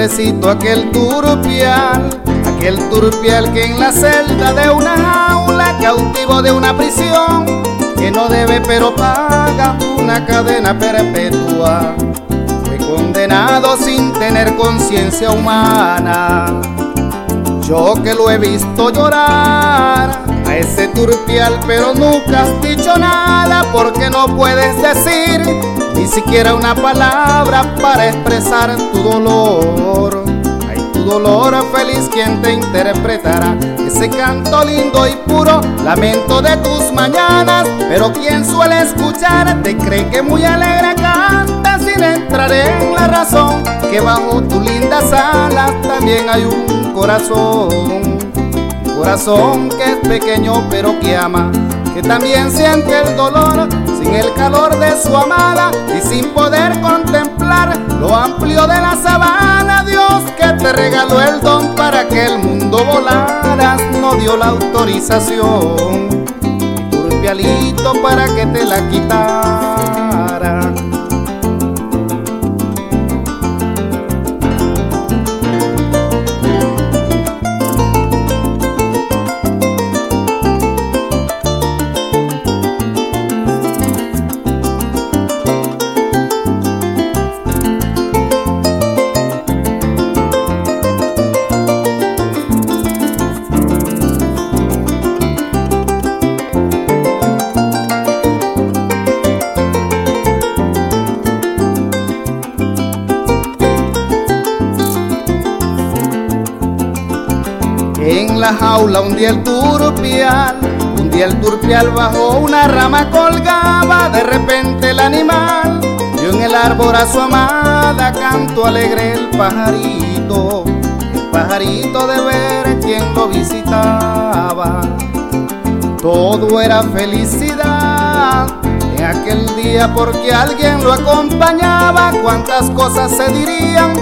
Pobrecito aquel turpial, aquel turpial que en la celda de una jaula, cautivo de una prisión, que no debe pero paga una cadena perpetua, fue condenado sin tener conciencia humana. Yo que lo he visto llorar a ese turpial, pero nunca has dicho nada porque no puedes decir ni siquiera una palabra para expresar tu dolor. Ay, tu dolor feliz, quien te interpretará ese canto lindo y puro, lamento de tus mañanas. Pero quien suele escucharte cree que muy alegre canta sin entrar en la razón. Que bajo tu lindas alas también hay un corazón corazón que es pequeño pero que ama, que también siente el dolor sin el calor de su amada y sin poder contemplar lo amplio de la sabana. Dios que te regaló el don para que el mundo volaras, no dio la autorización. Turpialito para que te la quitara. En la jaula un día el turpial, un día el turpial bajo una rama colgaba, de repente el animal vio en el árbol a su amada, canto alegre el pajarito, el pajarito de ver quien lo visitaba. Todo era felicidad en aquel día porque alguien lo acompañaba, cuántas cosas se dirían,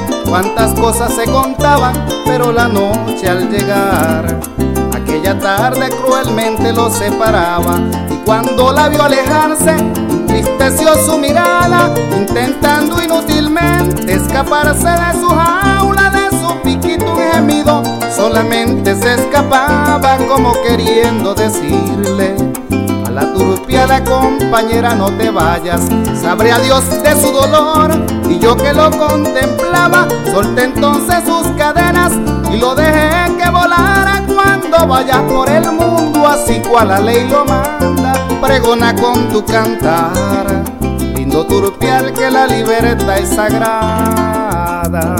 cuántas cosas se contaban, pero la noche al llegar, aquella tarde cruelmente lo separaba, y cuando la vio alejarse, entristeció su mirada, intentando inútilmente escaparse de su jaula, de su piquito un gemido, solamente se escapaba como queriendo decirle la compañera no te vayas, sabré a Dios de su dolor y yo que lo contemplaba, solté entonces sus cadenas y lo dejé que volara cuando vayas por el mundo así cual la ley lo manda, pregona con tu cantar, lindo turpial que la libertad es sagrada.